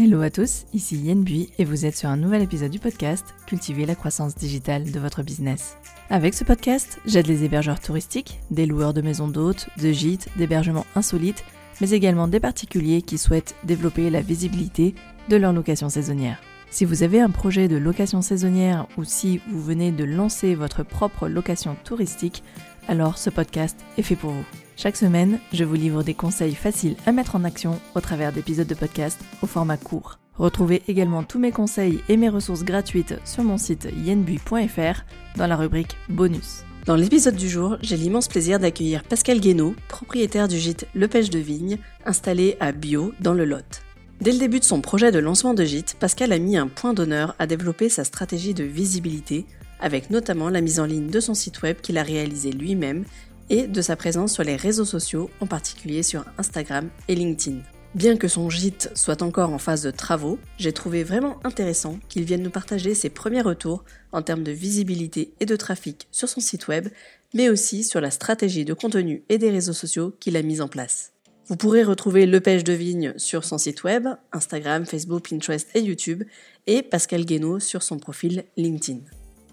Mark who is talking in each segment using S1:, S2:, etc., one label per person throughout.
S1: Hello à tous, ici Yen Bui et vous êtes sur un nouvel épisode du podcast Cultiver la croissance digitale de votre business. Avec ce podcast, j'aide les hébergeurs touristiques, des loueurs de maisons d'hôtes, de gîtes, d'hébergements insolites, mais également des particuliers qui souhaitent développer la visibilité de leur location saisonnière. Si vous avez un projet de location saisonnière ou si vous venez de lancer votre propre location touristique, alors ce podcast est fait pour vous. Chaque semaine, je vous livre des conseils faciles à mettre en action au travers d'épisodes de podcast au format court. Retrouvez également tous mes conseils et mes ressources gratuites sur mon site yenbui.fr dans la rubrique bonus. Dans l'épisode du jour, j'ai l'immense plaisir d'accueillir Pascal Guénaud, propriétaire du gîte Le Pêche de Vigne, installé à Bio dans le Lot. Dès le début de son projet de lancement de gîte, Pascal a mis un point d'honneur à développer sa stratégie de visibilité, avec notamment la mise en ligne de son site web qu'il a réalisé lui-même et de sa présence sur les réseaux sociaux, en particulier sur Instagram et LinkedIn. Bien que son gîte soit encore en phase de travaux, j'ai trouvé vraiment intéressant qu'il vienne nous partager ses premiers retours en termes de visibilité et de trafic sur son site web, mais aussi sur la stratégie de contenu et des réseaux sociaux qu'il a mis en place. Vous pourrez retrouver Le Pêche de Vigne sur son site web, Instagram, Facebook, Pinterest et YouTube, et Pascal Guénaud sur son profil LinkedIn.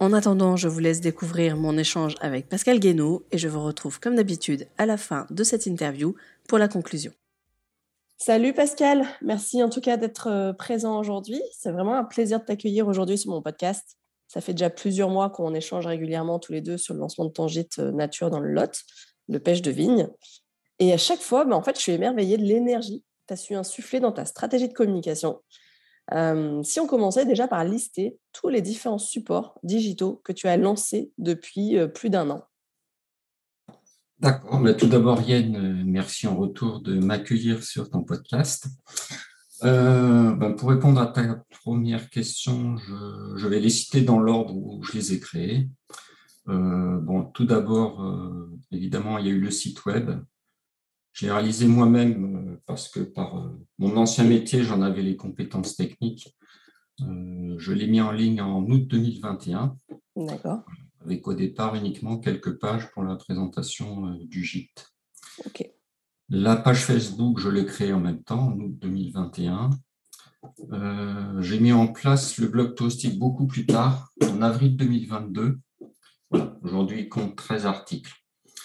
S1: En attendant, je vous laisse découvrir mon échange avec Pascal Guénaud et je vous retrouve comme d'habitude à la fin de cette interview pour la conclusion. Salut Pascal, merci en tout cas d'être euh, présent aujourd'hui. C'est vraiment un plaisir de t'accueillir aujourd'hui sur mon podcast. Ça fait déjà plusieurs mois qu'on échange régulièrement tous les deux sur le lancement de ton gîte euh, nature dans le Lot, le pêche de vigne. Et à chaque fois, bah, en fait, je suis émerveillée de l'énergie que tu as su insuffler dans ta stratégie de communication si on commençait déjà par lister tous les différents supports digitaux que tu as lancés depuis plus d'un an.
S2: D'accord. tout d'abord, Yann, euh, merci en retour de m'accueillir sur ton podcast. Euh, ben, pour répondre à ta première question, je, vais les citer dans l'ordre où je les ai créés. Euh, bon, tout d'abord, évidemment, il y a eu le site web j'ai réalisé moi-même euh, parce que par euh, mon ancien métier, j'en avais les compétences techniques. Euh, je l'ai mis en ligne en août 2021. D'accord. Avec au départ uniquement quelques pages pour la présentation du gîte. Ok. La page Facebook, je l'ai créée en même temps, en août 2021. j'ai mis en place le blog touristique beaucoup plus tard, en avril 2022. Voilà, aujourd'hui, il compte 13 articles.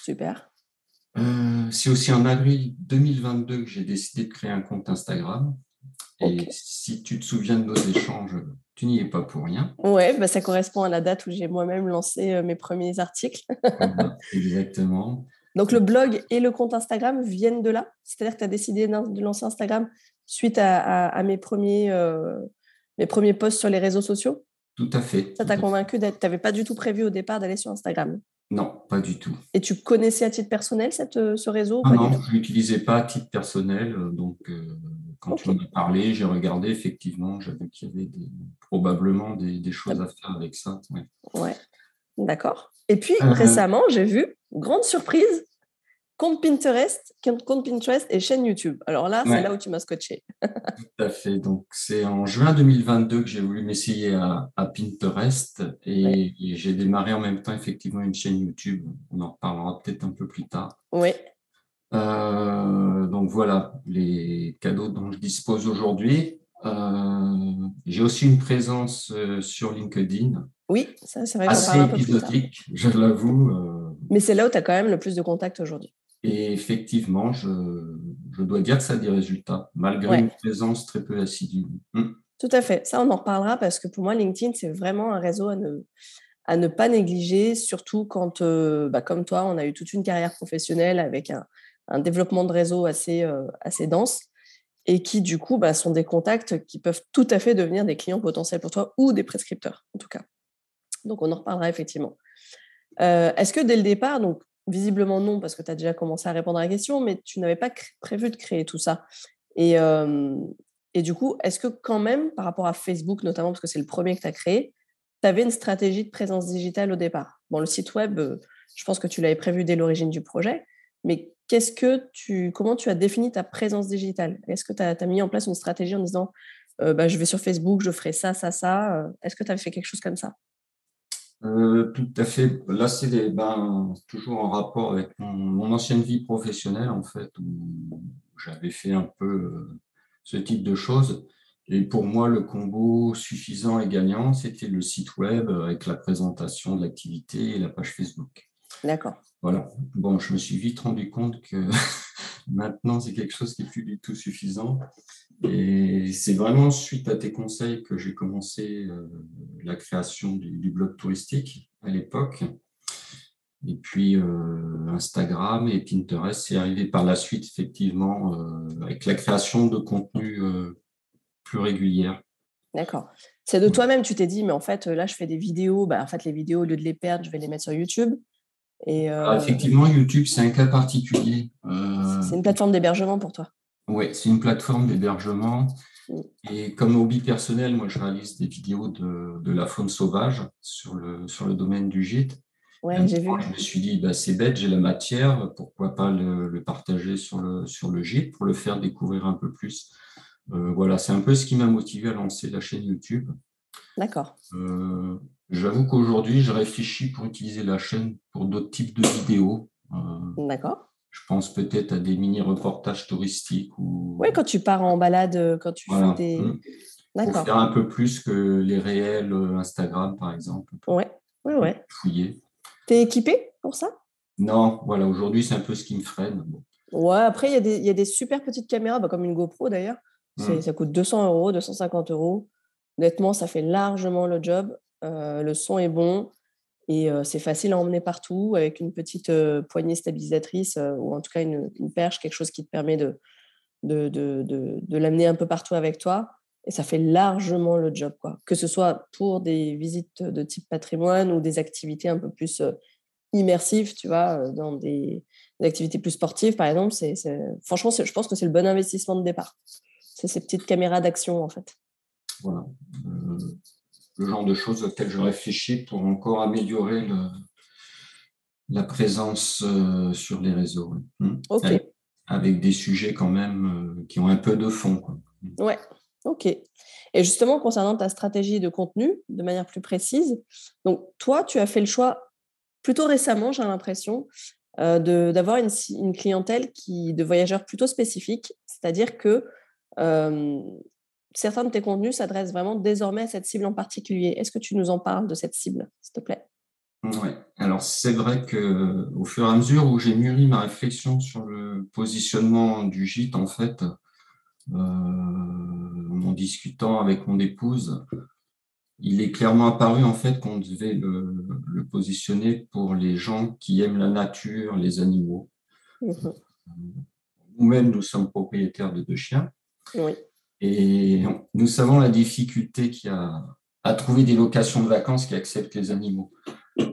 S1: Super.
S2: Euh, c'est aussi en avril 2022 que j'ai décidé de créer un compte Instagram. Et si tu te souviens de nos échanges, tu n'y es pas pour rien.
S1: Oui, bah ça correspond à la date où j'ai moi-même lancé euh, mes premiers articles.
S2: Exactement.
S1: Donc le blog et le compte Instagram viennent de là C'est-à-dire que tu as décidé de lancer Instagram suite à, mes, premiers, euh, mes premiers posts sur les réseaux sociaux?
S2: Tout à fait.
S1: Ça t'a convaincu Tu n'avais pas du tout prévu au départ d'aller sur Instagram?
S2: Non, pas du tout.
S1: Et tu connaissais à titre personnel cette, euh, ce réseau
S2: ah Non, je ne l'utilisais pas à titre personnel. Euh, donc, euh, quand tu m'en as parlé, j'ai regardé, effectivement, j'avais qu'il y avait probablement des, choses à faire avec ça.
S1: Ouais, ouais. d'accord. Et puis, récemment, j'ai vu, grande surprise, compte Pinterest, compte Pinterest et chaîne YouTube. Alors là, c'est là où tu m'as scotché.
S2: Tout à fait. Donc, c'est en juin 2022 que j'ai voulu m'essayer à, Pinterest et, j'ai démarré en même temps effectivement une chaîne YouTube. On en reparlera peut-être un peu plus tard.
S1: Oui.
S2: Euh, donc voilà les cadeaux dont je dispose aujourd'hui. Euh, j'ai aussi une présence euh, sur LinkedIn.
S1: Oui, ça c'est vrai.
S2: Assez épisodique, je l'avoue.
S1: Mais c'est là où tu as quand même le plus de contacts aujourd'hui.
S2: Et effectivement, je, dois dire que ça a des résultats, malgré une présence très peu assidue.
S1: Hmm. Tout à fait. Ça, on en reparlera parce que pour moi, LinkedIn, c'est vraiment un réseau à ne, à ne pas négliger, surtout quand, euh, bah, comme toi, on a eu toute une carrière professionnelle avec un, développement de réseau assez, euh, assez dense et qui, du coup, bah, sont des contacts qui peuvent tout à fait devenir des clients potentiels pour toi ou des prescripteurs, en tout cas. Donc, on en reparlera effectivement. Euh, est-ce que dès le départ, donc Visiblement non, parce que tu as déjà commencé à répondre à la question, mais tu n'avais pas prévu de créer tout ça. Et, et du coup, est-ce que quand même, par rapport à Facebook notamment, parce que c'est le premier que tu as créé, tu avais une stratégie de présence digitale au départ? Bon, le site web, je pense que tu l'avais prévu dès l'origine du projet, mais qu'est-ce que tu, comment tu as défini ta présence digitale? Est-ce que tu as, mis en place une stratégie en disant bah, je vais sur Facebook, je ferai ça, ça, ça Est-ce que tu as fait quelque chose comme ça?
S2: Euh, tout à fait. Là, c'est ben, toujours en rapport avec mon, ancienne vie professionnelle, en fait, où j'avais fait un peu euh, ce type de choses. Et pour moi, le combo suffisant et gagnant, c'était le site web avec la présentation de l'activité et la page Facebook.
S1: D'accord.
S2: Voilà. Bon, je me suis vite rendu compte que maintenant, c'est quelque chose qui n'est plus du tout suffisant. Et c'est vraiment suite à tes conseils que j'ai commencé euh, la création du, blog touristique à l'époque. Et puis euh, Instagram et Pinterest, c'est arrivé par la suite, effectivement, euh, avec la création de contenu plus régulière.
S1: D'accord. C'est de toi-même, tu t'es dit, mais en fait, là, je fais des vidéos. Bah, en fait, les vidéos, au lieu de les perdre, je vais les mettre sur YouTube.
S2: Et, ah, effectivement, YouTube, c'est un cas particulier.
S1: c'est une plateforme d'hébergement pour toi.
S2: Oui, c'est une plateforme d'hébergement. Mm. Et comme hobby personnel, moi, je réalise des vidéos de, la faune sauvage sur le, sur le domaine du gîte.
S1: Ouais, j'ai vu.
S2: Je me suis dit, bah, c'est bête, j'ai la matière, pourquoi pas le, partager sur le, sur le gîte pour le faire découvrir un peu plus. Euh, voilà, c'est un peu ce qui m'a motivé à lancer la chaîne YouTube.
S1: D'accord.
S2: Euh, j'avoue qu'aujourd'hui, je réfléchis pour utiliser la chaîne pour d'autres types de vidéos.
S1: Euh, D'accord.
S2: Je pense peut-être à des mini-reportages touristiques. Ou...
S1: Oui, quand tu pars en balade, euh, quand tu fais des. Mmh.
S2: D'accord. faire un peu plus que les réels euh, Instagram, par exemple.
S1: Oui, oui, oui.
S2: Fouiller.
S1: Tu es équipé pour ça?
S2: Non, voilà, aujourd'hui, c'est un peu ce qui me freine.
S1: Ouais, après, il y, y, a des super petites caméras, bah, comme une GoPro d'ailleurs. Mmh. Ça coûte 200 euros, 250 euros. Honnêtement, ça fait largement le job. Euh, le son est bon. Et c'est facile à emmener partout avec une petite poignée stabilisatrice ou en tout cas une, perche, quelque chose qui te permet de, de, de, de, l'amener un peu partout avec toi. Et ça fait largement le job, quoi. Que ce soit pour des visites de type patrimoine ou des activités un peu plus immersives, tu vois, dans des, activités plus sportives, par exemple. C'est, franchement, je pense que c'est le bon investissement de départ. C'est ces petites caméras d'action, en fait.
S2: Voilà le genre de choses auxquelles je réfléchis pour encore améliorer la présence euh, sur les réseaux.
S1: Hmm.
S2: Avec, des sujets quand même euh, qui ont un peu de fond. Quoi.
S1: Ouais, ok. Et justement, concernant ta stratégie de contenu, de manière plus précise, donc toi, tu as fait le choix plutôt récemment, j'ai l'impression, euh, d'avoir une, une, clientèle qui, de voyageurs plutôt spécifiques, c'est-à-dire que certains de tes contenus s'adressent vraiment désormais à cette cible en particulier. Est-ce que tu nous en parles de cette cible, s'il te plaît?
S2: Oui, alors c'est vrai que au fur et à mesure où j'ai mûri ma réflexion sur le positionnement du gîte, en fait, euh, en discutant avec mon épouse, il est clairement apparu en fait qu'on devait le, positionner pour les gens qui aiment la nature, les animaux. Mmh Nous-mêmes, nous sommes propriétaires de deux chiens.
S1: Oui.
S2: Et nous savons la difficulté qu'il y a à trouver des locations de vacances qui acceptent les animaux. Euh,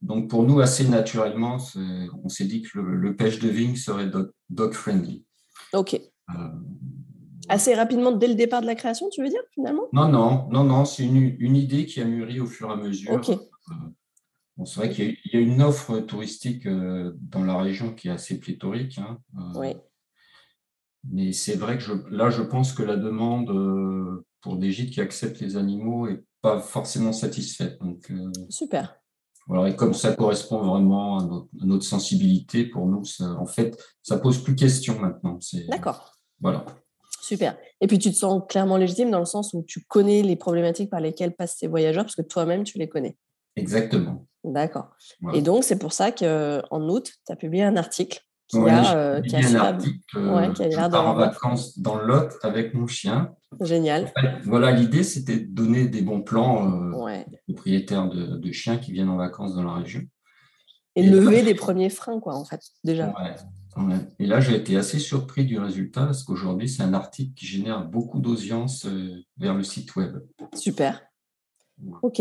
S2: donc pour nous, assez naturellement, on s'est dit que le, pêche de vigne serait dog-friendly.
S1: Ok. Euh, assez rapidement, dès le départ de la création, tu veux dire, finalement?
S2: Non, non, non, non, c'est une, idée qui a mûri au fur et à mesure.
S1: Ok.
S2: Euh, c'est vrai qu'il y, a une offre touristique dans la région qui est assez pléthorique. Hein.
S1: oui.
S2: Mais c'est vrai que là, je pense que la demande euh, pour des gîtes qui acceptent les animaux n'est pas forcément satisfaite. Donc,
S1: euh, Super.
S2: Voilà, et comme ça correspond vraiment à notre, sensibilité, pour nous, en fait, ça pose plus question maintenant.
S1: D'accord.
S2: Voilà.
S1: Super. Et puis, tu te sens clairement légitime dans le sens où tu connais les problématiques par lesquelles passent ces voyageurs, parce que toi-même, tu les connais.
S2: Exactement.
S1: D'accord. Et donc, c'est pour ça qu'en aut, tu as publié un article qui a,
S2: euh, qui a un article, ouais, qui a en vacances dans le Lot avec mon chien.
S1: Génial.
S2: voilà, l'idée, c'était de donner des bons plans euh, aux propriétaires de, chiens qui viennent en vacances dans la région.
S1: Et, lever des premiers freins, quoi, en fait, déjà.
S2: Et là, j'ai été assez surpris du résultat parce qu'aujourd'hui, c'est un article qui génère beaucoup d'audience euh, vers le site web.
S1: Super. Ok.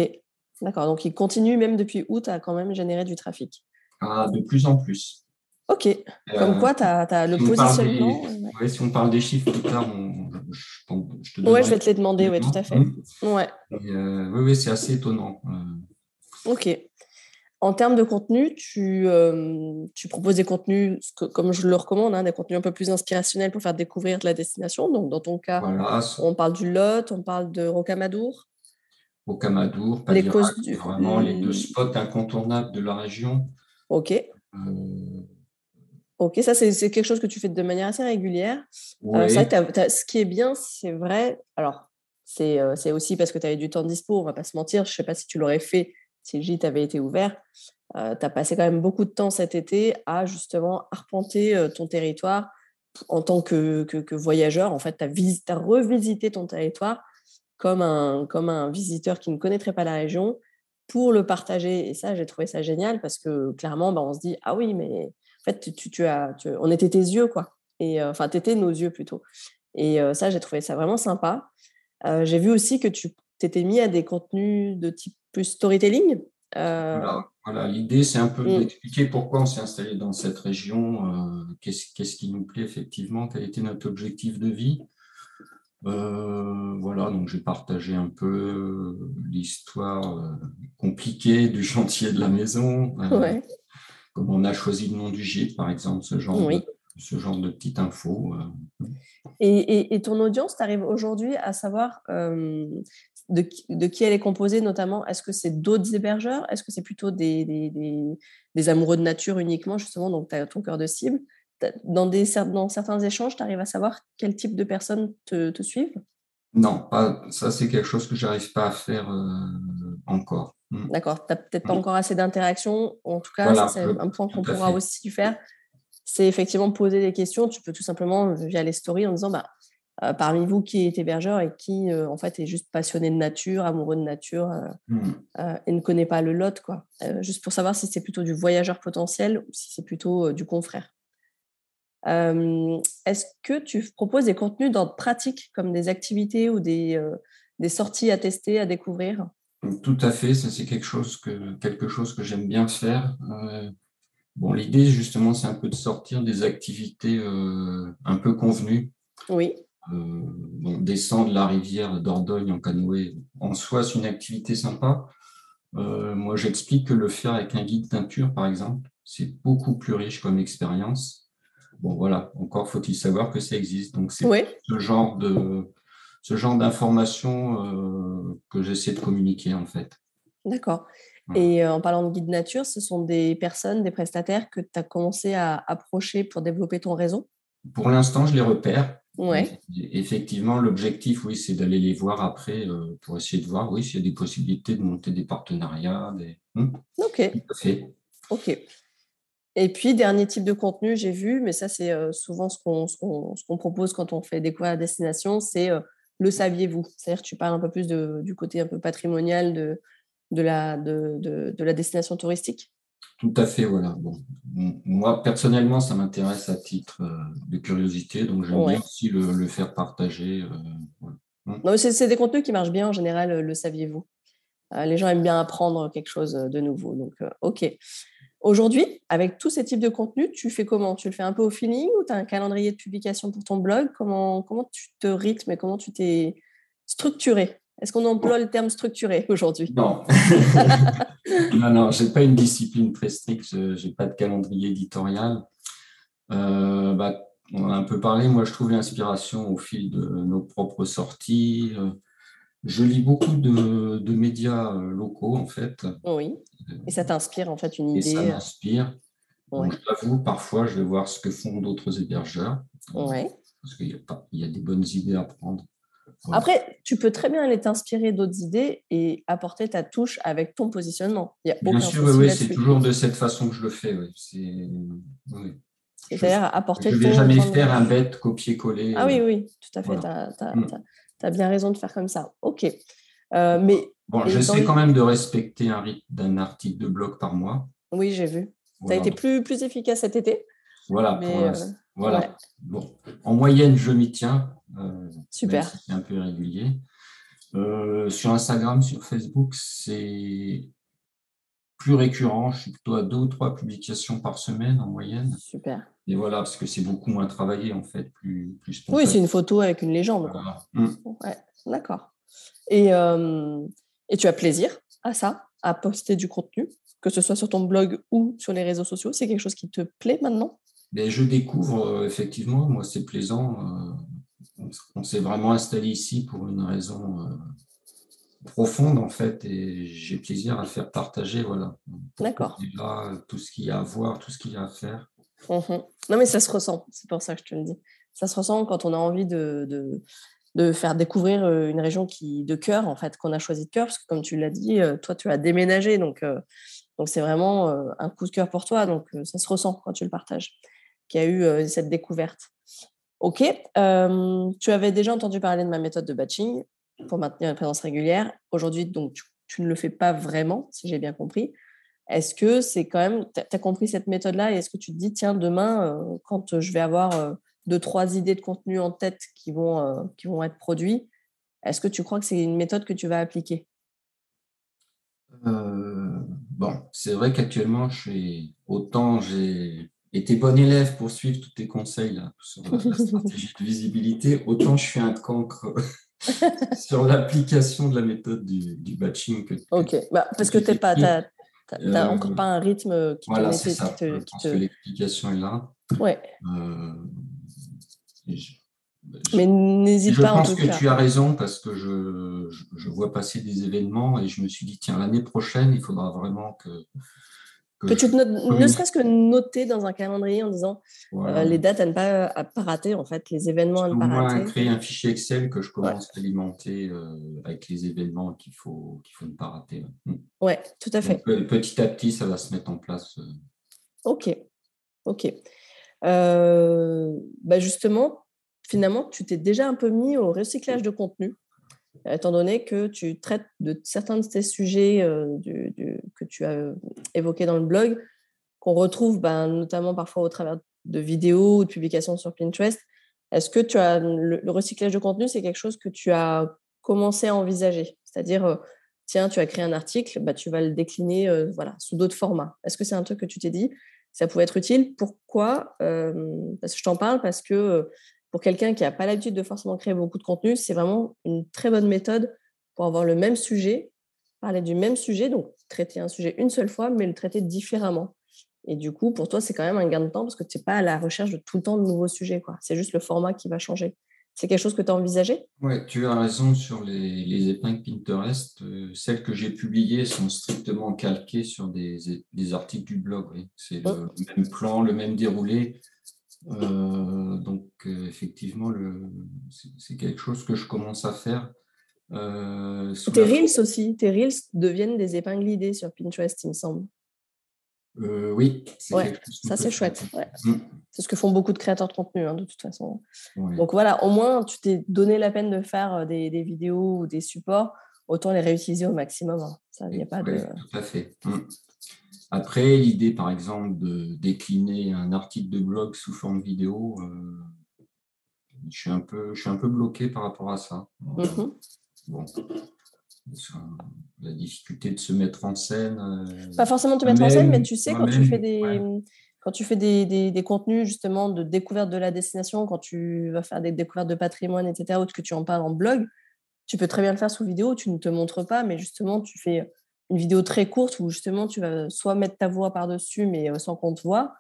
S1: D'accord. Donc, il continue même depuis août à quand même générer du trafic.
S2: Ah, de plus en plus.
S1: Ok. Comme quoi, tu as, le positionnement.
S2: Oui, si on parle des chiffres plus tard,
S1: je, te Oui, je vais te les demander, oui, tout à fait. Ouais.
S2: Euh, oui, oui, c'est assez étonnant.
S1: Euh. Ok. En termes de contenu, tu, euh, tu proposes des contenus, comme je le recommande, hein, des contenus un peu plus inspirationnels pour faire découvrir de la destination. Donc, dans ton cas, on parle du Lot, on parle de Rocamadour.
S2: Rocamadour, les vraiment les deux spots incontournables de la région.
S1: Ok Ok, ça c'est quelque chose que tu fais de manière assez régulière. Euh, ce qui est bien, c'est vrai. Alors, euh, c'est aussi parce que tu avais du temps dispo, on va pas se mentir. Je sais pas si tu l'aurais fait si le gîte avait été ouvert. Euh, tu as passé quand même beaucoup de temps cet été à justement arpenter ton territoire en tant que, que, voyageur. En fait, tu as, as, revisité ton territoire comme un, comme un visiteur qui ne connaîtrait pas la région pour le partager. Et ça, j'ai trouvé ça génial parce que clairement, bah, on se dit Ah oui, mais en fait, tu, as, on était tes yeux, quoi. Et euh, enfin, tu étais nos yeux plutôt. Et euh, ça, j'ai trouvé ça vraiment sympa. Euh, j'ai vu aussi que tu t'étais mis à des contenus de type plus storytelling.
S2: Voilà, l'idée, c'est un peu mmh. d'expliquer pourquoi on s'est installé dans cette région, qu'est-ce qui nous plaît effectivement, quel était notre objectif de vie. voilà, donc j'ai partagé un peu l'histoire compliquée du chantier de la maison, ouais comme on a choisi le nom du gîte, par exemple, ce genre, de, ce genre de petite info.
S1: Euh. Et, ton audience, tu arrives aujourd'hui à savoir euh, de, qui elle est composée, notamment Est-ce que c'est d'autres hébergeurs? Est-ce que c'est plutôt des, des, amoureux de nature uniquement, justement, donc tu as ton cœur de cible? Dans, des, dans certains échanges, tu arrives à savoir quel type de personnes te, te suivent?
S2: Non, pas, ça c'est quelque chose que j'arrive pas à faire euh, encore.
S1: Mmh. D'accord, tu n'as peut-être pas mmh. encore assez d'interactions. En tout cas, c'est un point qu'on pourra aussi faire. C'est effectivement poser des questions. Tu peux tout simplement, via les stories, en disant bah, euh, parmi vous, qui est hébergeur et qui, euh, en fait, est juste passionné de nature, amoureux de nature euh, mmh. et ne connaît pas le lot, quoi. juste pour savoir si c'est plutôt du voyageur potentiel ou si c'est plutôt du confrère. Est-ce que tu proposes des contenus d'ordre pratique, comme des activités ou des, des sorties à tester, à découvrir?
S2: Tout à fait, ça c'est quelque chose que, quelque chose que j'aime bien faire. Bon, l'idée justement, c'est un peu de sortir des activités euh, un peu convenues.
S1: Oui.
S2: Euh, descendre la rivière d'Ordogne en canoë, en soi, c'est une activité sympa. moi, j'explique que le faire avec un guide teinture, par exemple, c'est beaucoup plus riche comme expérience. Bon, voilà, encore faut-il savoir que ça existe. Donc, c'est ce genre de, ce genre d'informations euh, que j'essaie de communiquer en fait.
S1: D'accord. Et euh, en parlant de guide nature, ce sont des personnes, des prestataires que tu as commencé à approcher pour développer ton réseau?
S2: Pour l'instant, je les repère.
S1: Ouais.
S2: Effectivement, l'objectif, oui, c'est d'aller les voir après euh, pour essayer de voir, oui, s'il y a des possibilités de monter des partenariats. Des...
S1: Hmm. ok. Ok. Et puis, dernier type de contenu, j'ai vu, mais ça, c'est souvent ce qu'on propose quand on fait découvrir la destination, c'est le saviez-vous? C'est-à-dire tu parles un peu plus du côté un peu patrimonial de, de, la, de, de, la destination touristique?
S2: Tout à fait, voilà. Bon, moi, personnellement, ça m'intéresse à titre de curiosité, donc j'aime bien aussi le, faire partager.
S1: Euh, hum. c'est des contenus qui marchent bien en général, le saviez-vous? Euh, Les gens aiment bien apprendre quelque chose de nouveau. Donc, OK. Aujourd'hui, avec tous ces types de contenus, tu fais comment? Tu le fais un peu au feeling ou tu as un calendrier de publication pour ton blog? Comment, comment tu te rythmes et comment tu t'es structuré? Est-ce qu'on emploie le terme structuré aujourd'hui?
S2: Non. non, non, je n'ai pas une discipline très stricte, je n'ai pas de calendrier éditorial. Euh, bah, on a un peu parlé, moi je trouve l'inspiration au fil de nos propres sorties. Euh, je lis beaucoup de, médias euh, locaux, en fait.
S1: Oui. Et ça t'inspire, en fait, une idée. Et
S2: ça euh, m'inspire. Je t'avoue, parfois, je vais voir ce que font d'autres hébergeurs.
S1: Oui.
S2: Parce qu'il y, a des bonnes idées à prendre.
S1: Après, tu peux très bien aller t'inspirer d'autres idées et apporter ta touche avec ton positionnement.
S2: Il y a bien sûr, oui, c'est toujours de cette façon que je le fais. Oui. C'est-à-dire
S1: apporter
S2: Je ne vais jamais faire un bête copier-coller.
S1: Ah oui, oui, tout à fait. Mm tu as bien raison de faire comme ça. OK. Euh, mais
S2: bon, j'essaie quand même de respecter un rythme d'un article de blog par mois.
S1: Oui, j'ai vu. Ça a été plus, plus efficace cet été.
S2: Voilà. Euh, voilà. Bon. En moyenne, je m'y tiens. Euh,
S1: Super.
S2: C'est un peu irrégulier. sur Instagram, sur Facebook, c'est plus récurrent. Je suis plutôt à deux ou trois publications par semaine en moyenne.
S1: Super.
S2: Et voilà, parce que c'est beaucoup moins travaillé en fait, plus, plus
S1: Oui, c'est une photo avec une légende. Mm. Ouais, d'accord. Et, euh, et tu as plaisir à ça, à poster du contenu, que ce soit sur ton blog ou sur les réseaux sociaux? C'est quelque chose qui te plaît maintenant?
S2: Mais ben, Je découvre, euh, effectivement, moi c'est plaisant. Euh, on s'est vraiment installé ici pour une raison profonde en fait et j'ai plaisir à le faire partager voilà
S1: d'accord
S2: tout ce qu'il y a à voir tout ce qu'il y a à faire
S1: Mhm. Non, mais ça se ressent. C'est pour ça que je te le dis. Ça se ressent quand on a envie de, de, de faire découvrir une région qui de cœur, en fait, qu'on a choisi de cœur, parce que comme tu l'as dit, toi, tu as déménagé, donc donc c'est vraiment un coup de cœur pour toi. Donc ça se ressent quand tu le partages, qu'il y a eu cette découverte. Ok, tu avais déjà entendu parler de ma méthode de batching pour maintenir une présence régulière. Aujourd'hui, donc tu, ne le fais pas vraiment, si j'ai bien compris. Est-ce que c'est quand même, tu as compris cette méthode-là et est-ce que tu te dis, tiens, demain, quand je vais avoir deux, trois idées de contenu en tête qui vont, euh, qui vont être produits. Est-ce que tu crois que c'est une méthode que tu vas appliquer?
S2: Euh, Bon, c'est vrai qu'actuellement, autant j'ai été bon élève pour suivre tous tes conseils là, sur la, stratégie de visibilité, autant je suis un cancre sur l'application de la méthode du, batching.
S1: ok, bah, parce que tu pas, n'as euh, encore pas un rythme qui
S2: voilà, te, ça. Te, je pense que l'explication est là.
S1: Ouais. Mais n'hésite pas
S2: en tout cas. Je pense que tu as raison parce que je, je, vois passer des événements et je me suis dit, tiens, l'année prochaine, il faudra vraiment que.
S1: Que, tu ne serait-ce que noter dans un calendrier en disant euh, les dates à ne pas, à pas rater, en fait, les événements à ne pas rater.
S2: créer un fichier Excel que je commence à alimenter euh, avec les événements qu'il faut, qu'il faut ne pas rater.
S1: Ouais, mm. tout à fait.
S2: petit à petit, ça va se mettre en place. Euh.
S1: Ok, ok. Euh, bah justement, finalement, tu t'es déjà un peu mis au recyclage de contenu, étant donné que tu traites de certains de ces sujets euh, que tu as évoqués dans le blog, qu'on retrouve ben, notamment parfois au travers de vidéos ou de publications sur Pinterest. Est-ce que tu as le, recyclage de contenu, c'est quelque chose que tu as commencé à envisager? C'est-à-dire, euh, tiens, tu as créé un article, bah, tu vas le décliner sous d'autres formats. Est-ce que c'est un truc que tu t'es dit ça pouvait être utile? Pourquoi Parce que je t'en parle parce que pour quelqu'un qui n'a pas l'habitude de forcément créer beaucoup de contenu, c'est vraiment une très bonne méthode pour avoir le même sujet, parler du même sujet, donc traiter un sujet une seule fois, mais le traiter différemment. Et du coup, pour toi, c'est quand même un gain de temps parce que tu n'es pas à la recherche de tout le temps de nouveaux sujets. C'est juste le format qui va changer. C'est quelque chose que tu as envisagé?
S2: Oui, tu as raison sur les, épingles Pinterest. Euh, celles que j'ai publiées sont strictement calquées sur des, articles du blog. C'est le même plan, le même déroulé. Euh, donc, euh, effectivement, c'est quelque chose que je commence à faire.
S1: tes Reels aussi. Tes Reels deviennent des épingles idées sur Pinterest, il me semble.
S2: Euh, oui,
S1: ça c'est chouette. Mm. C'est ce que font beaucoup de créateurs de contenu, hein, de toute façon. Donc voilà, au moins tu t'es donné la peine de faire euh, des, vidéos ou des supports, autant les réutiliser au maximum. Hein. Ça, a pas de...
S2: Tout à fait. Mm. Après, l'idée, par exemple, de décliner un article de blog sous forme vidéo, euh, je, suis un peu, je suis un peu bloqué par rapport à ça. Mm-hmm. Bon la difficulté de se mettre en scène. Euh,
S1: Pas forcément te mettre en scène, mais tu sais, quand tu fais des. Quand tu fais des, des, contenus justement de découverte de la destination, quand tu vas faire des découvertes de patrimoine, etc., ou que tu en parles en blog, tu peux très bien le faire sous vidéo, tu ne te montres pas, mais justement, tu fais une vidéo très courte où justement tu vas soit mettre ta voix par-dessus, mais euh, sans qu'on te voit,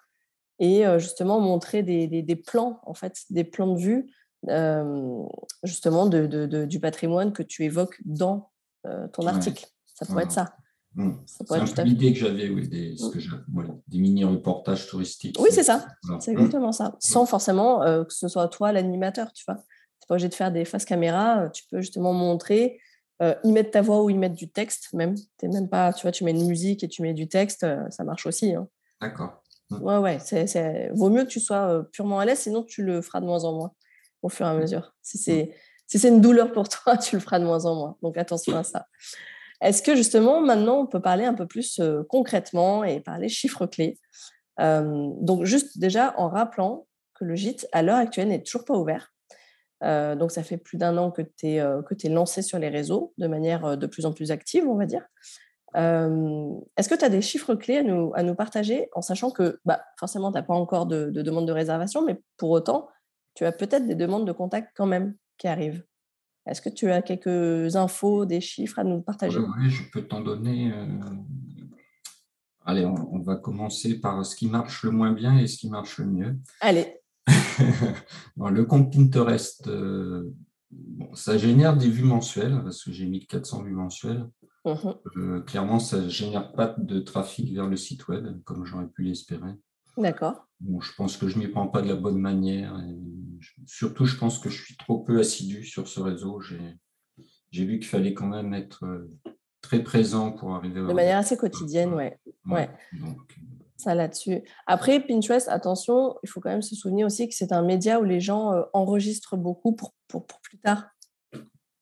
S1: et euh, justement montrer des, des, plans, en fait, des plans de vue, justement, de, de, du patrimoine que tu évoques dans euh, ton article. Ça pourrait être ça.
S2: Mmh. C'est l'idée que j'avais, oui, des, mmh. des mini-reportages touristiques.
S1: Oui, c'est ça. C'est exactement ça. Mmh. Sans forcément euh, que ce soit toi l'animateur, tu vois. Tu pas obligé de faire des faces caméra. Euh, tu peux justement montrer, y mettre ta voix ou y mettre du texte même. Es même pas, tu vois, tu mets une musique et tu mets du texte, ça marche aussi. Hein.
S2: D'accord.
S1: Ouais, ouais. C'est, Vaut mieux que tu sois purement à l'aise, sinon tu le feras de moins en moins au fur et à mesure. Si c'est si c'est une douleur pour toi, tu le feras de moins en moins. Donc attention à ça. Est-ce que justement, maintenant, on peut parler un peu plus euh, concrètement et parler chiffres clés? Euh, Donc juste déjà en rappelant que le gîte, à l'heure actuelle, n'est toujours pas ouvert. Euh, donc ça fait plus d'un an que tu es, es, lancé sur les réseaux de manière de plus en plus active, on va dire. Est-ce que tu as des chiffres clés à nous, à nous partager en sachant que bah, forcément, tu n'as pas encore de, de demande de réservation, mais pour autant, tu as peut-être des demandes de contact quand même qui arrivent. Est-ce que tu as quelques infos, des chiffres à nous partager?
S2: Oui, je peux t'en donner. Euh, allez, on, va commencer par ce qui marche le moins bien et ce qui marche le mieux.
S1: Allez.
S2: le compte Pinterest, euh, ça génère des vues mensuelles, parce que j'ai mis 400 vues mensuelles. Mmh euh, clairement, ça ne génère pas de trafic vers le site web, comme j'aurais pu l'espérer.
S1: D'accord.
S2: Bon, je pense que je ne m'y prends pas de la bonne manière. surtout, je pense que je suis trop peu assidu sur ce réseau. J'ai vu qu'il fallait quand même être euh, très présent pour arriver à...
S1: De manière assez quotidienne, ouais. ouais. Ça là-dessus. Après, Pinterest, attention, il faut quand même se souvenir aussi que c'est un média où les gens euh, enregistrent beaucoup pour, pour, plus tard.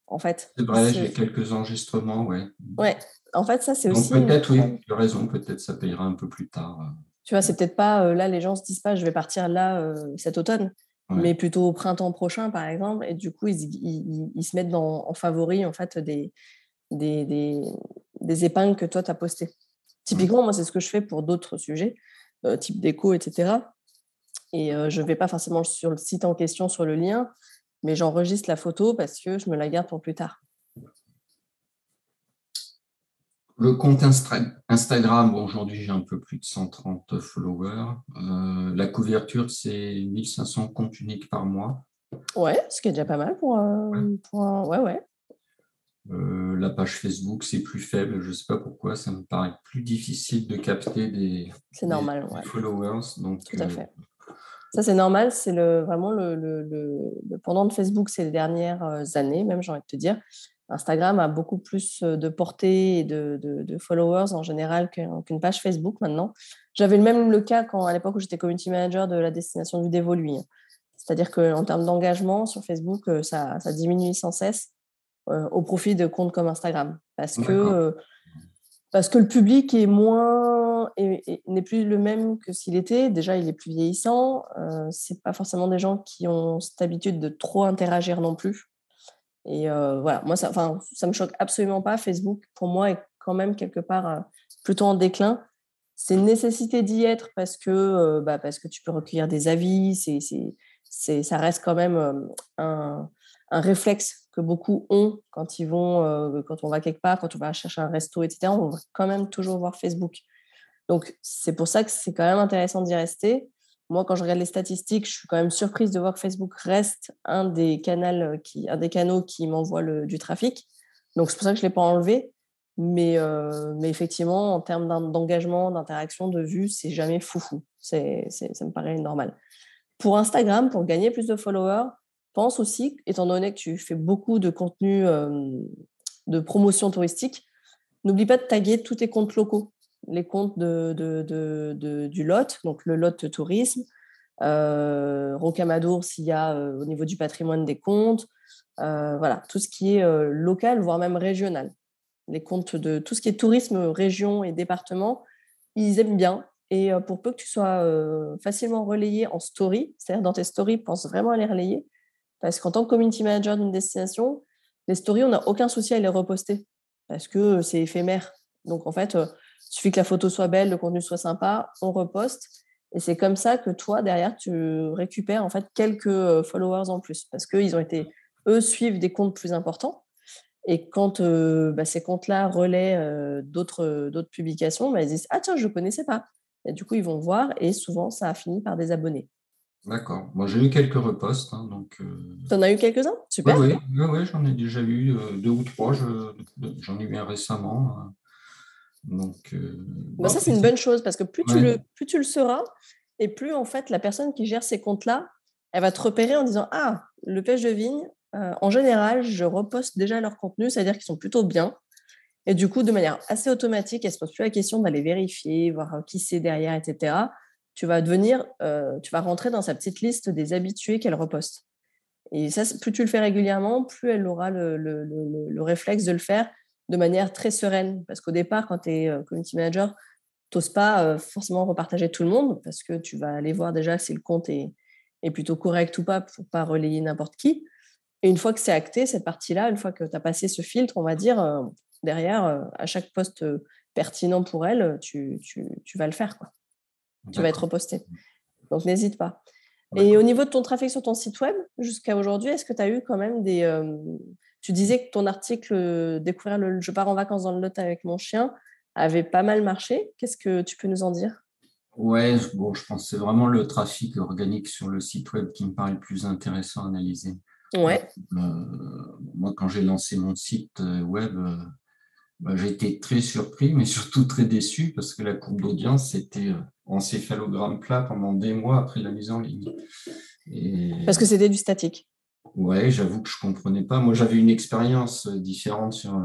S1: En fait.
S2: C'est vrai, j'ai quelques enregistrements, ouais.
S1: Ouais, en fait, ça, c'est aussi.
S2: Peut-être, oui, tu as raison, peut-être ça payera un peu plus tard. Euh.
S1: Tu vois, c'est peut-être pas euh, là, les gens se disent pas, je vais partir là cet automne, mais plutôt au printemps prochain, par exemple. Et du coup, ils, ils, se mettent dans, en favori, en fait, des, des, des, des épingles que toi, tu as postées. Typiquement, moi, c'est ce que je fais pour d'autres sujets, euh, type déco, etc. Et euh, je ne vais pas forcément sur le site en question, sur le lien, mais j'enregistre la photo parce que je me la garde pour plus tard.
S2: Le compte Instagram, bon, aujourd'hui j'ai un peu plus de 130 followers. Euh, la couverture, c'est 1500 comptes uniques par mois.
S1: Ouais, ce qui est déjà pas mal pour, pour un... Ouais, ouais.
S2: Euh, la page Facebook, c'est plus faible. Je ne sais pas pourquoi, ça me paraît plus difficile de capter des,
S1: normal,
S2: followers. Donc,
S1: Tout à euh, fait. Ça, c'est normal. C'est le, vraiment le, le, pendant de Facebook ces dernières euh, années, même, j'ai envie de te dire. Instagram a beaucoup plus de portée et de, de, followers en général qu'une page Facebook maintenant. J'avais le même le cas quand, à l'époque où j'étais community manager de la destination du dévolu. C'est-à-dire qu'en termes d'engagement sur Facebook, ça, ça diminue sans cesse. Euh, au profit de comptes comme Instagram. Parce que, euh, parce que le public est moins n'est plus le même que s'il était. Déjà, il est plus vieillissant. Euh, c'est pas forcément des gens qui ont cette habitude de trop interagir non plus. Et euh, voilà, moi, ça, enfin, ça me choque absolument pas. Facebook, pour moi, est quand même quelque part plutôt en déclin. C'est une nécessité d'y être parce que, bah, parce que tu peux recueillir des avis. C'est, c'est, ça reste quand même un, un réflexe beaucoup ont quand ils vont, euh, quand on va quelque part, quand on va chercher un resto, etc. On va quand même toujours voir Facebook. Donc, c'est pour ça que c'est quand même intéressant d'y rester. Moi, quand je regarde les statistiques, je suis quand même surprise de voir que Facebook reste un des, canaux qui, un des canaux qui m'envoie du trafic. Donc, c'est pour ça que je ne l'ai pas enlevé. Mais, euh, mais effectivement, en termes d'engagement, d'interaction, de vue, c'est jamais foufou. C'est, ça me paraît normal. Pour Instagram, pour gagner plus de followers, aussi, étant donné que tu fais beaucoup de contenu de promotion touristique, n'oublie pas de taguer tous tes comptes locaux, les comptes de, de, du lot, donc le lot tourisme, euh, Rocamadour s'il y a au niveau du patrimoine des comptes, voilà, tout ce qui est local, voire même régional. Les comptes de tout ce qui est tourisme, région et département, ils aiment bien. Et pour peu que tu sois facilement relayé en story, c'est-à-dire dans tes stories, pense vraiment à les relayer, parce qu'en tant que community manager d'une destination, les stories, on n'a aucun souci à les reposter parce que c'est éphémère. Donc, en fait, euh, il suffit que la photo soit belle, le contenu soit sympa, on reposte. Et c'est comme ça que toi, derrière, tu récupères en fait quelques euh, followers en plus parce qu'ils ont été, eux, suivent des comptes plus importants. Et quand euh, bah, ces comptes-là relaient d'autres, d'autres publications, bah, ils disent Ah, tiens, je ne connaissais pas. Et du coup, ils vont voir et souvent, ça a fini par des abonnés.
S2: D'accord. Moi, j'ai eu quelques repostes. Hein, donc,
S1: euh, Tu en as eu quelques-uns? Super.
S2: Oui, j'en ai déjà eu euh, deux ou trois. J'en ai eu un récemment. Hein. Donc,
S1: euh, bah, ça, c'est une bonne chose parce que plus, tu le, plus tu le seras et plus, en fait, la personne qui gère ces comptes-là, elle va te repérer en disant Ah, le pêche de vigne, en général, je reposte déjà leur contenu, c'est-à-dire qu'ils sont plutôt bien. Et du coup, de manière assez automatique, elle ne se pose plus la question d'aller vérifier, voir qui c'est derrière, etc tu vas devenir, euh, tu vas rentrer dans sa petite liste des habitués qu'elle reposte. Et ça, plus tu le fais régulièrement, plus elle aura le, réflexe de le faire de manière très sereine. Parce qu'au départ, quand tu es euh, community manager, tu n'oses pas euh, forcément repartager tout le monde parce que tu vas aller voir déjà si le compte est, est plutôt correct ou pas pour pas relayer n'importe qui. Et une fois que c'est acté, cette partie-là, une fois que tu as passé ce filtre, on va dire, derrière, à chaque poste pertinent pour elle, tu, tu, tu vas le faire. Quoi tu vas être reposté. Donc, n'hésite pas. Et au niveau de ton trafic sur ton site web, jusqu'à aujourd'hui, est-ce que tu as eu quand même des. Euh, tu disais que ton article euh, Découvrir le Je pars en vacances dans le Lot avec mon chien avait pas mal marché. Qu'est-ce que tu peux nous en dire?
S2: Ouais, bon, je pense que c'est vraiment le trafic organique sur le site web qui me paraît le plus intéressant à analyser.
S1: Ouais.
S2: Euh, moi, quand j'ai lancé mon site web, j'ai été très surpris, mais surtout très déçu parce que la courbe d'audience était encéphalogramme plat pendant des mois après la mise en ligne.
S1: Parce que c'était du statique.
S2: Ouais, j'avoue que je comprenais pas. Moi, j'avais une expérience différente sur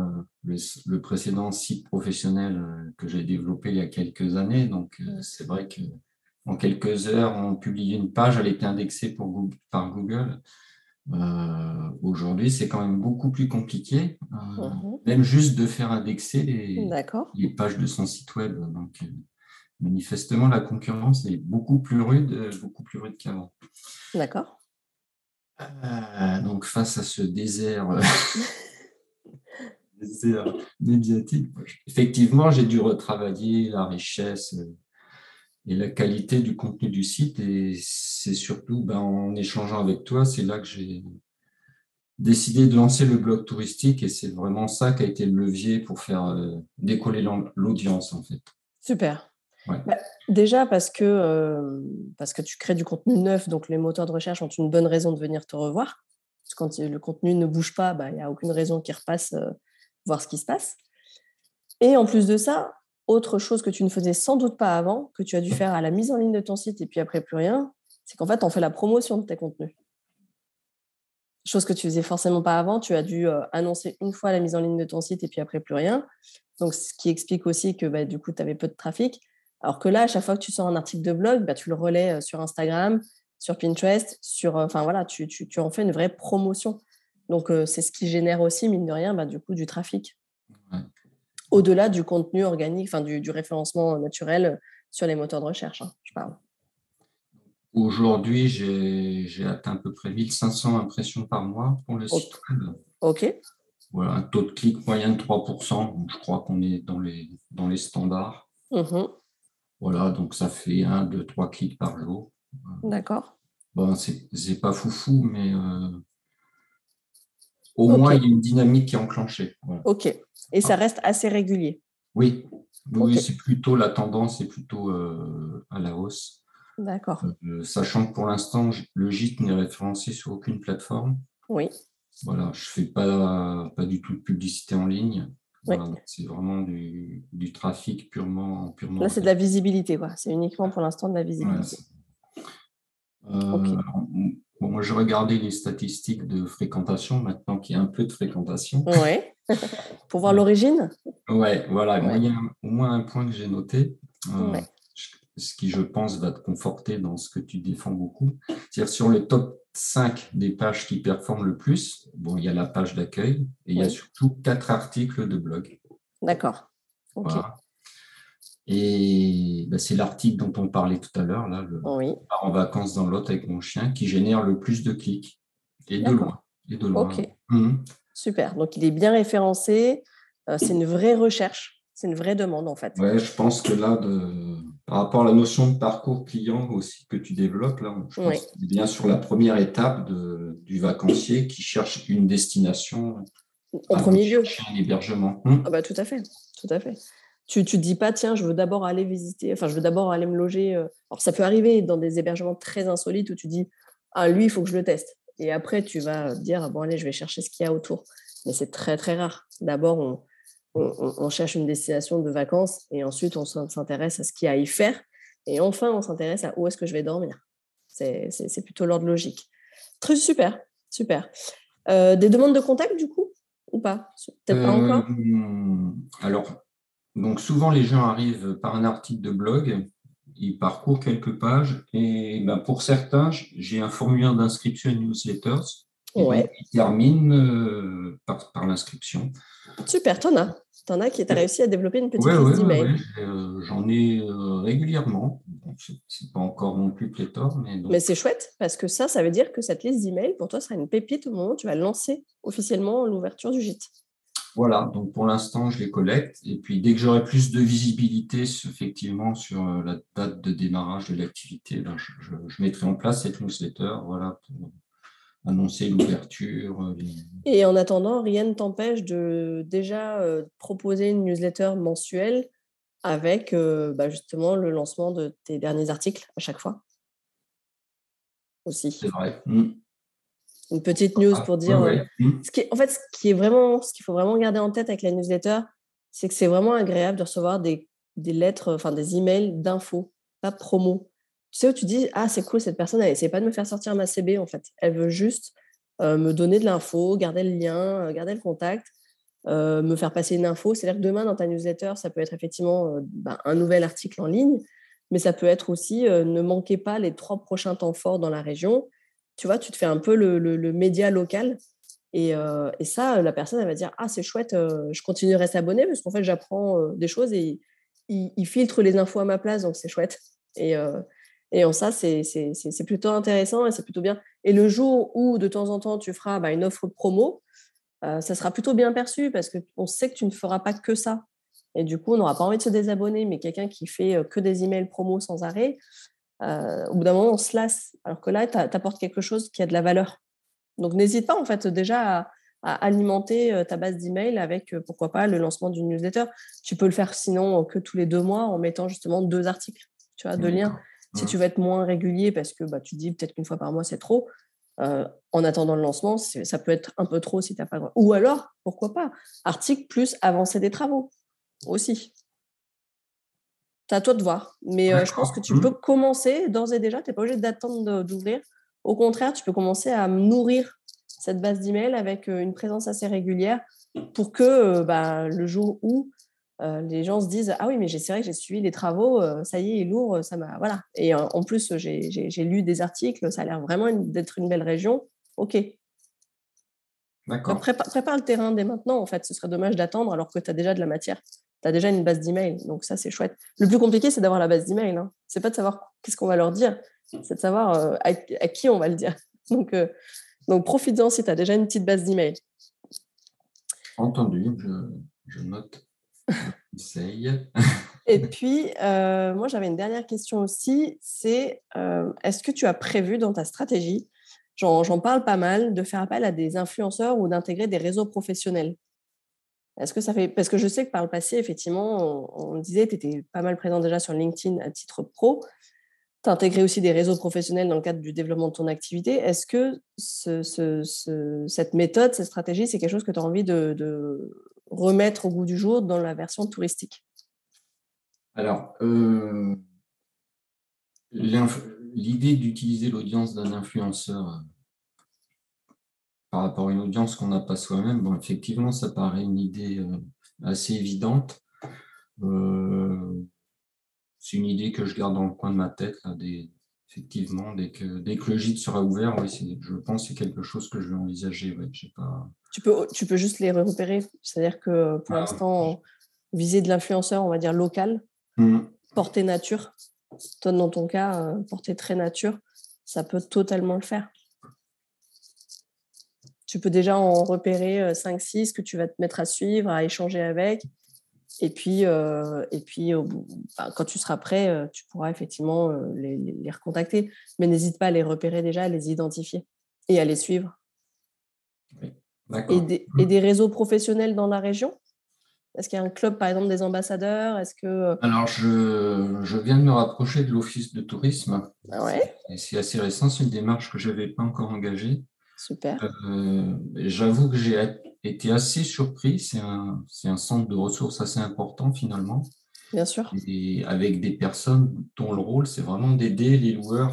S2: le, précédent site professionnel que j'ai développé il y a quelques années. Donc, c'est vrai que en quelques heures, on publiait une page, elle était indexée par Google. Euh, aujourd'hui, c'est quand même beaucoup plus compliqué, euh, mhm. même juste de faire indexer les, pages de son site web. Donc, euh, manifestement, la concurrence est beaucoup plus rude, beaucoup plus rude qu'avant.
S1: D'accord.
S2: donc, face à ce désert, désert médiatique, effectivement, j'ai dû retravailler la richesse et la qualité du contenu du site. Et c'est surtout ben, en échangeant avec toi, c'est là que j'ai décidé de lancer le blog touristique et c'est vraiment ça qui a été le levier pour faire euh, décoller l'audience en fait.
S1: Super. Bah, déjà parce que, euh, parce que tu crées du contenu neuf, donc les moteurs de recherche ont une bonne raison de venir te revoir. Parce que quand le contenu ne bouge pas, bah, il n'y a aucune raison qu'ils repassent euh, voir ce qui se passe. Et en plus de ça, autre chose que tu ne faisais sans doute pas avant, que tu as dû faire à la mise en ligne de ton site et puis après plus rien, c'est qu'en fait, on fait la promotion de tes contenus. Chose que tu faisais forcément pas avant, tu as dû euh, annoncer une fois la mise en ligne de ton site et puis après plus rien. Donc, ce qui explique aussi que bah, du coup, tu avais peu de trafic. Alors que là, à chaque fois que tu sors un article de blog, bah, tu le relais euh, sur Instagram, sur Pinterest, sur, euh, enfin voilà, tu, en fais une vraie promotion. Donc, c'est ce qui génère aussi, mine de rien, bah, du coup, du trafic au-delà du contenu organique, enfin du, référencement naturel sur les moteurs de recherche, hein, je parle.
S2: Aujourd'hui, j'ai atteint à peu près 1500 impressions par mois pour le site web.
S1: OK.
S2: Voilà, un taux de clic moyen de 3%. Donc je crois qu'on est dans les, dans les standards. Mmh voilà, donc ça fait 1, 2, 3 clics par jour.
S1: D'accord.
S2: Bon, c'est pas foufou, mais euh, au moins, il y a une dynamique qui est enclenchée.
S1: OK. Et ça reste assez régulier.
S2: Oui, oui c'est plutôt la tendance est plutôt euh, à la hausse.
S1: D'accord.
S2: Euh, sachant que pour l'instant, le gîte n'est référencé sur aucune plateforme.
S1: Oui.
S2: Voilà, je ne fais pas, pas du tout de publicité en ligne. c'est vraiment du, trafic purement. purement
S1: Là, c'est de la visibilité. C'est uniquement pour l'instant de la visibilité.
S2: Euh, moi, je regardais les statistiques de fréquentation maintenant qu'il y a un peu de fréquentation.
S1: Oui. Pour voir l'origine
S2: Oui, voilà. il y a au moins un point que j'ai noté, euh, ce qui, je pense, va te conforter dans ce que tu défends beaucoup. C'est-à-dire sur le top 5 des pages qui performent le plus, bon, il y a la page d'accueil et il y a surtout quatre articles de blog.
S1: D'accord.
S2: Et ben, c'est l'article dont on parlait tout à l'heure, là, le en vacances dans l'autre avec mon chien, qui génère le plus de clics. Et de loin. Et de loin.
S1: Ok. Mmh. Super. Donc, il est bien référencé. Euh, c'est une vraie recherche. C'est une vraie demande, en fait.
S2: Ouais, je pense que là, de... par rapport à la notion de parcours client aussi que tu développes, là, je pense bien sur la première étape de, du vacancier qui cherche une destination.
S1: En premier lieu.
S2: Un hébergement.
S1: Mmh. Ah bah, tout à fait. Tout à fait. Tu te dis pas, tiens, je veux d'abord aller visiter, enfin, je veux d'abord aller me loger. Euh. Alors, ça peut arriver dans des hébergements très insolites où tu dis, ah, lui, il faut que je le teste. Et après, tu vas dire, bon, allez, je vais chercher ce qu'il y a autour. Mais c'est très, très rare. D'abord, on, on, cherche une destination de vacances et ensuite, on s'intéresse à ce qu'il y a à y faire. Et enfin, on s'intéresse à où est-ce que je vais dormir. C'est plutôt l'ordre logique. Très super, super. Euh, des demandes de contact, du coup, ou pas? Peut-être pas encore?
S2: Euh, Alors, donc souvent, les gens arrivent par un article de blog, ils parcourent quelques pages et ben, pour certains, j'ai un formulaire d'inscription à newsletters
S1: ouais.
S2: qui termine euh, par, l'inscription.
S1: Super, t'en as. T'en as qui as réussi à développer une petite liste d'emails.
S2: Euh, j'en ai euh, régulièrement. c'est pas encore non plus pléthore. Mais,
S1: mais c'est chouette parce que ça, ça veut dire que cette liste d'emails, pour toi, sera une pépite au moment où tu vas lancer officiellement l'ouverture du gîte.
S2: Voilà, donc pour l'instant, je les collecte. Et puis, dès que j'aurai plus de visibilité, effectivement, sur euh, la date de démarrage de l'activité, ben, je, mettrai en place cette newsletter voilà, pour annoncer l'ouverture. Euh,
S1: Et en attendant, rien ne t'empêche de déjà euh, proposer une newsletter mensuelle avec bah, justement le lancement de tes derniers articles à chaque fois? Aussi.
S2: C'est vrai. Mmh
S1: une petite news ah, pour dire. Euh, mmh. Ce qui en fait, ce qui est vraiment, ce qu'il faut vraiment garder en tête avec la newsletter, c'est que c'est vraiment agréable de recevoir des, lettres, enfin des emails d'infos, pas promo. Tu sais où tu dis, ah, c'est cool, cette personne, elle essaie pas de me faire sortir ma CB, en fait. Elle veut juste euh, me donner de l'info, garder le lien, euh, garder le contact, euh, me faire passer une info. C'est-à-dire que demain, dans ta newsletter, ça peut être effectivement ben, un nouvel article en ligne, mais ça peut être aussi ne manquez pas les trois prochains temps forts dans la région. Tu vois, tu te fais un peu le, média local. Et, ça, la personne, elle va dire Ah, c'est chouette, je continuerai à s'abonner parce qu'en fait, j'apprends des choses et il, filtre les infos à ma place, donc c'est chouette. Et, et en ça, c'est plutôt intéressant et c'est plutôt bien. Et le jour où, de temps en temps, tu feras bah, une offre promo, ça sera plutôt bien perçu parce qu'on sait que tu ne feras pas que ça. Et du coup, on n'aura pas envie de se désabonner, mais quelqu'un qui fait que des emails promo sans arrêt, au bout d'un moment, on se lasse. Alors que là, tu apportes quelque chose qui a de la valeur. Donc, n'hésite pas, en fait, déjà à, alimenter ta base d'emails avec, pourquoi pas, le lancement d'une newsletter. Tu peux le faire sinon que tous les deux mois en mettant justement deux articles, tu vois, deux liens. Si tu veux être moins régulier parce que bah, tu dis peut-être qu'une fois par mois, c'est trop, en attendant le lancement, ça peut être un peu trop si tu n'as pas. Ou alors, pourquoi pas, article plus avancée des travaux aussi. C'est à toi de voir. Mais je pense que tu mmh. peux commencer d'ores et déjà. Tu n'es pas obligé d'attendre d'ouvrir. Au contraire, tu peux commencer à nourrir cette base d'email avec une présence assez régulière pour que bah, le jour où les gens se disent ah oui mais c'est vrai que j'ai suivi les travaux ça y est il est lourd ça m'a voilà et en plus j'ai lu des articles ça a l'air vraiment d'être une belle région ok D'accord. Prépare, le terrain dès maintenant en fait ce serait dommage d'attendre alors que tu as déjà de la matière tu as déjà une base d'email donc ça c'est chouette. Le plus compliqué c'est d'avoir la base d'email hein. c'est pas de savoir qu'est-ce qu'on va leur dire c'est de savoir à, qui on va le dire. Donc donc profites-en si tu as déjà une petite base d'email.
S2: Entendu je note
S1: et puis, euh, moi, j'avais une dernière question aussi, c'est euh, est-ce que tu as prévu dans ta stratégie, j'en parle pas mal, de faire appel à des influenceurs ou d'intégrer des réseaux professionnels? Est-ce que ça fait... Parce que je sais que par le passé, effectivement, on, disait, tu étais pas mal présent déjà sur LinkedIn à titre pro, tu as intégré aussi des réseaux professionnels dans le cadre du développement de ton activité. Est-ce que cette méthode, cette stratégie, c'est quelque chose que tu as envie de remettre au goût du jour dans la version touristique?
S2: Alors, euh, l'idée d'utiliser l'audience d'un influenceur euh, par rapport à une audience qu'on n'a pas soi-même, bon, effectivement, ça paraît une idée euh, assez évidente. c'est une idée que je garde dans le coin de ma tête, effectivement, dès que, dès que le gîte sera ouvert, je pense que c'est quelque chose que je vais envisager. pas
S1: tu peux, tu peux juste les repérer. C'est-à-dire que pour ah, l'instant, viser de l'influenceur, on va dire local, mmh. portée nature. Toi, dans ton cas, euh, portée très nature, ça peut totalement le faire. Tu peux déjà en repérer 5-6 euh, que tu vas te mettre à suivre, à échanger avec. Et puis, euh, et puis quand tu seras prêt, tu pourras effectivement les, les recontacter. Mais n'hésite pas à les repérer déjà, à les identifier et à les suivre et des, et des, réseaux professionnels dans la région? Est-ce qu'il y a un club, par exemple, des ambassadeurs? Est-ce que... Euh
S2: Alors, je, je, viens de me rapprocher de l'Office de tourisme.
S1: Ah ouais?
S2: Et c'est assez récent, c'est une démarche que je n'avais pas encore engagée.
S1: Super.
S2: Euh, j'avoue que j'ai été assez surpris. C'est un, un, centre de ressources assez important, finalement.
S1: Bien sûr.
S2: Et avec des personnes dont le rôle, c'est vraiment d'aider les loueurs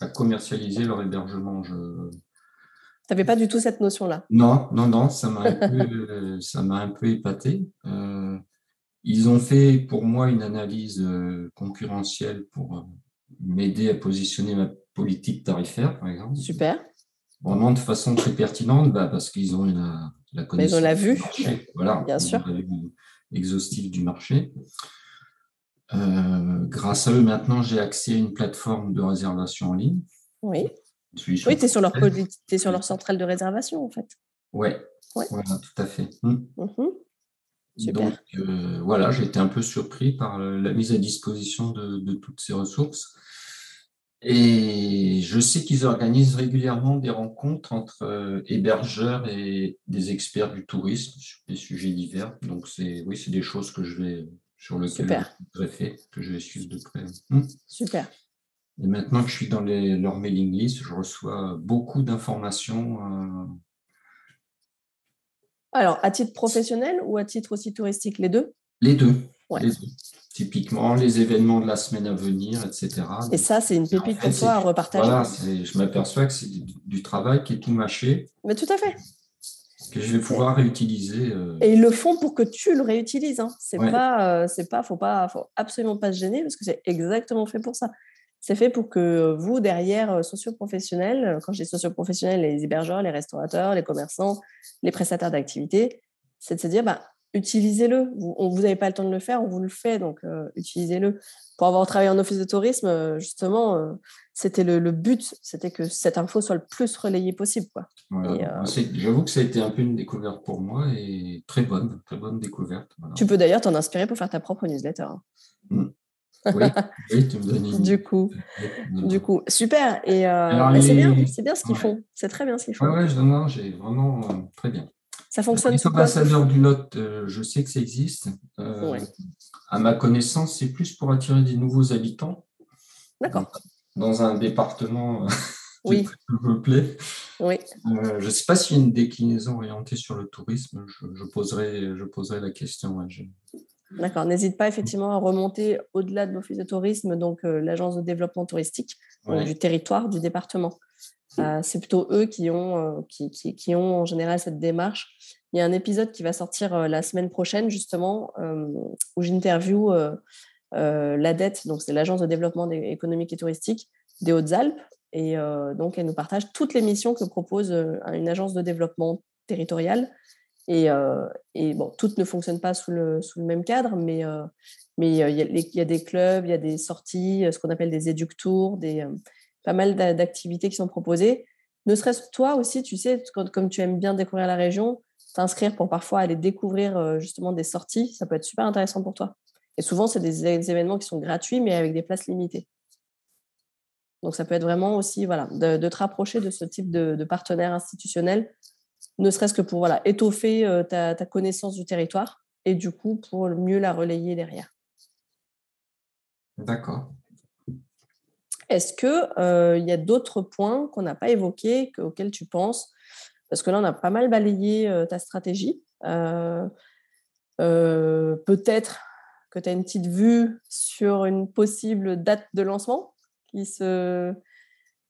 S2: à commercialiser leur hébergement. Je,
S1: tu n'avais pas du tout cette notion-là
S2: Non, non, non, ça m'a un, peu, un peu épaté. Euh, ils ont fait pour moi une analyse euh, concurrentielle pour m'aider à positionner ma politique tarifaire, par exemple.
S1: Super.
S2: Vraiment de façon très pertinente, bah, parce qu'ils ont une, la connaissance
S1: ils ont la vue.
S2: du marché. Voilà,
S1: bien sûr.
S2: Exhaustive du marché. grâce à eux, maintenant, j'ai accès à une plateforme de réservation en ligne.
S1: Oui. Oui, tu es, sur leur, es sur leur centrale de réservation, en fait.
S2: Ouais, ouais. Voilà, tout à fait. Mmh.
S1: Mmh Super.
S2: Donc, euh, voilà, j'ai été un peu surpris par la mise à disposition de, toutes ces ressources. Et je sais qu'ils organisent régulièrement des rencontres entre euh, hébergeurs et des experts du tourisme sur des sujets divers. Donc, c'est oui, c'est des choses que je vais sur lesquelles je vais que je vais suivre de près.
S1: Mmh. Super.
S2: Et maintenant que je suis dans leur mailing list, je reçois beaucoup d'informations. Euh.
S1: Alors, à titre professionnel ou à titre aussi touristique, les deux?
S2: Les deux. Typiquement, les événements de la semaine à venir, etc.
S1: Et ça, c'est une pépite pour toi à repartager.
S2: Voilà, je m'aperçois que c'est du, travail qui est tout mâché.
S1: Mais tout à fait.
S2: Que je vais pouvoir réutiliser. Euh.
S1: Et ils le font pour que tu le réutilises. Hein. C'est pas, euh, c'est pas, faut pas, faut absolument pas se gêner parce que c'est exactement fait pour ça. C'est fait pour que vous, derrière, euh, socioprofessionnels, quand je dis socioprofessionnels, les hébergeurs, les restaurateurs, les commerçants, les prestataires d'activités, c'est de se dire, bah, utilisez-le. Vous n'avez pas le temps de le faire, on vous le fait, donc euh, utilisez-le. Pour avoir travaillé en office de tourisme, euh, justement, euh, c'était le, but, c'était que cette info soit le plus relayée possible. Quoi.
S2: J'avoue que ça a été un peu une découverte pour moi et très bonne, très bonne découverte.
S1: Tu peux d'ailleurs t'en inspirer pour faire ta propre newsletter. Hein.
S2: Mmh. Oui, tu me donnes
S1: Du coup, du coup, super. Et c'est bien, c'est bien ce qu'ils font. C'est très bien ce qu'ils font.
S2: Oui, ouais, j'ai vraiment très bien.
S1: Ça fonctionne
S2: Les ambassadeurs du Lot, euh, je sais que ça existe. Euh, à ma connaissance, c'est plus pour attirer des nouveaux habitants.
S1: D'accord.
S2: Dans un département euh, oui. peuplé.
S1: Oui.
S2: je ne sais pas s'il y a une déclinaison orientée sur le tourisme. Je, poserai, je poserai la question.
S1: D'accord. N'hésite pas effectivement à remonter au-delà de l'office de tourisme, donc l'agence de développement touristique du territoire du département. Euh, c'est plutôt eux qui ont, euh, qui, ont en général cette démarche. Il y a un épisode qui va sortir euh, la semaine prochaine, justement, où j'interview l'ADET, donc c'est l'Agence de développement économique et touristique des Hautes-Alpes. Et donc, elle nous partage toutes les missions que propose une agence de développement territorial. Et, bon, toutes ne fonctionnent pas sous le, même cadre, mais, mais il, y a, il, y a, des clubs, il y a des sorties, ce qu'on appelle des éductours, des, pas mal d'activités qui sont proposées. Ne serait-ce que toi aussi, tu sais, comme tu aimes bien découvrir la région, t'inscrire pour parfois aller découvrir euh, justement des sorties, ça peut être super intéressant pour toi. Et souvent, c'est des, événements qui sont gratuits, mais avec des places limitées. Donc, ça peut être vraiment aussi voilà, de, te rapprocher de ce type de, de partenaire institutionnel, ne serait-ce que pour voilà, étoffer euh, ta, ta connaissance du territoire et du coup pour mieux la relayer derrière.
S2: D'accord.
S1: Est-ce qu'il euh, y a d'autres points qu'on n'a pas évoqués, auxquels tu penses? Parce que là, on a pas mal balayé euh, ta stratégie. Euh, peut-être que tu as une petite vue sur une possible date de lancement qui se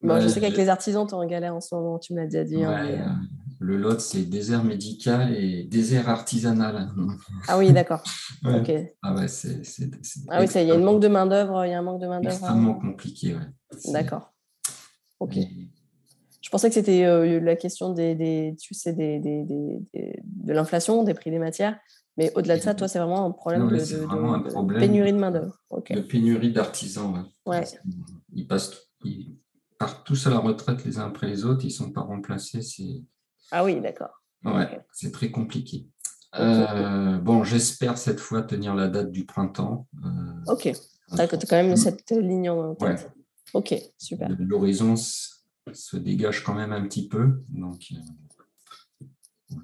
S1: je sais qu'avec les artisans, tu es en galère en ce moment, tu me l'as déjà dit. Hein,
S2: le lot, c'est désert médical et désert artisanal.
S1: Ah oui, d'accord.
S2: Ah ouais, c'est.
S1: Ah oui, il y a un manque de main-d'œuvre. Il y a un manque de main-d'œuvre.
S2: Extrêmement compliqué, ouais.
S1: D'accord. Ok. Je pensais que c'était euh, la question des, tu sais, des, des, de l'inflation, des prix des matières. Mais au-delà de ça, toi, c'est vraiment un problème, de, de, pénurie de main-d'œuvre.
S2: De pénurie d'artisans.
S1: Ouais.
S2: Ils passent tous à la retraite les uns après les autres, ils ne sont pas remplacés.
S1: Ah oui, d'accord.
S2: Ouais, c'est très compliqué. Euh, bon, j'espère cette fois tenir la date du printemps.
S1: Euh, ok, as quand même cette ligne en tête. Ok, super.
S2: L'horizon se dégage quand même un petit peu. Donc,
S1: euh,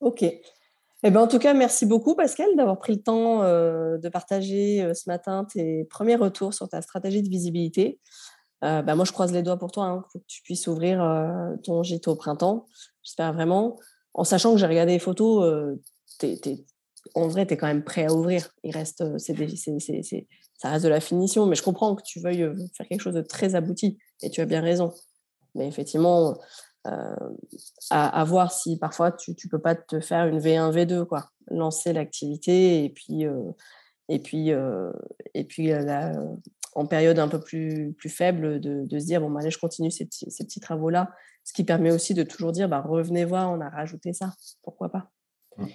S1: Ok. Eh ben, en tout cas, merci beaucoup, Pascal, d'avoir pris le temps de partager ce matin tes premiers retours sur ta stratégie de visibilité. Euh, bah, moi, je croise les doigts pour toi, hein, pour que tu puisses ouvrir euh, ton gîte au printemps. J'espère vraiment, en sachant que j'ai regardé les photos, euh, en vrai, tu es quand même prêt à ouvrir. Il reste, c'est, ça reste de la finition, mais je comprends que tu veuilles faire quelque chose de très abouti, et tu as bien raison. Mais effectivement, à, voir si parfois tu ne peux pas te faire une V1, V2, quoi. lancer l'activité et puis, et puis, et puis en période un peu plus, plus faible, de, se dire, bon, bah, allez, je continue ces petits travaux-là, ce qui permet aussi de toujours dire, bah, revenez voir, on a rajouté ça, pourquoi pas. Mmh.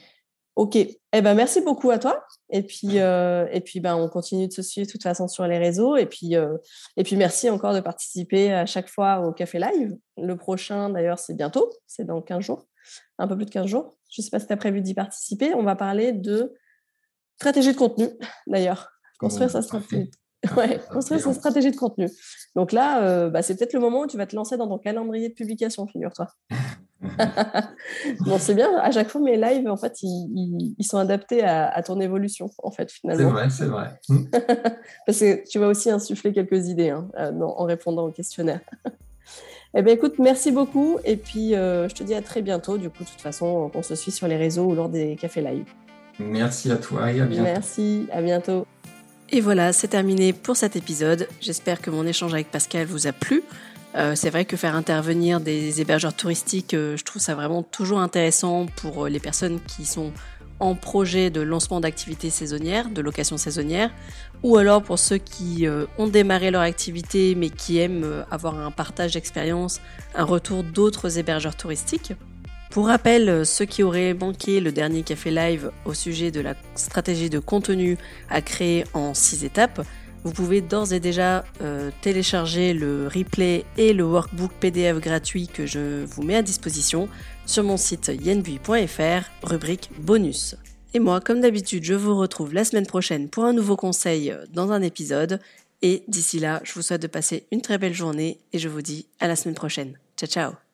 S1: Ok, eh ben, merci beaucoup à toi. Et puis, euh, et puis ben, on continue de se suivre de toute façon sur les réseaux. Et puis, euh, et puis merci encore de participer à chaque fois au Café Live. Le prochain, d'ailleurs, c'est bientôt, c'est dans 15 jours, un peu plus de 15 jours. Je ne sais pas si tu as prévu d'y participer. On va parler de stratégie de contenu, d'ailleurs. Construire sa stratégie, Ouais, construire sa stratégie de contenu. Donc là, euh, bah, c'est peut-être le moment où tu vas te lancer dans ton calendrier de publication, figure-toi. bon, c'est bien. À chaque fois, mes lives, en fait, ils, sont adaptés à, ton évolution, en fait, finalement.
S2: C'est vrai, c'est vrai. Hmm.
S1: Parce que tu vas aussi insuffler quelques idées hein, euh, en répondant au questionnaire. eh bien, écoute, merci beaucoup. Et puis, euh, je te dis à très bientôt. Du coup, de toute façon, on se suit sur les réseaux ou lors des cafés live.
S2: Merci à toi et à bientôt.
S3: Merci, à bientôt.
S1: Et voilà, c'est terminé pour cet épisode. J'espère que mon échange avec Pascal vous a plu. Euh, c'est vrai que faire intervenir des hébergeurs touristiques, euh, je trouve ça vraiment toujours intéressant pour euh, les personnes qui sont en projet de lancement d'activités saisonnières, de location saisonnière, ou alors pour ceux qui ont démarré leur activité mais qui aiment avoir un partage d'expérience, un retour d'autres hébergeurs touristiques. Pour rappel, ceux qui auraient manqué le dernier café live au sujet de la stratégie de contenu à créer en 6 étapes, vous pouvez d'ores et déjà euh, télécharger le replay et le workbook PDF gratuit que je vous mets à disposition sur mon site yenbui.fr, rubrique bonus. Et moi, comme d'habitude, je vous retrouve la semaine prochaine pour un nouveau conseil dans un épisode. Et d'ici là, je vous souhaite de passer une très belle journée et je vous dis à la semaine prochaine. Ciao ciao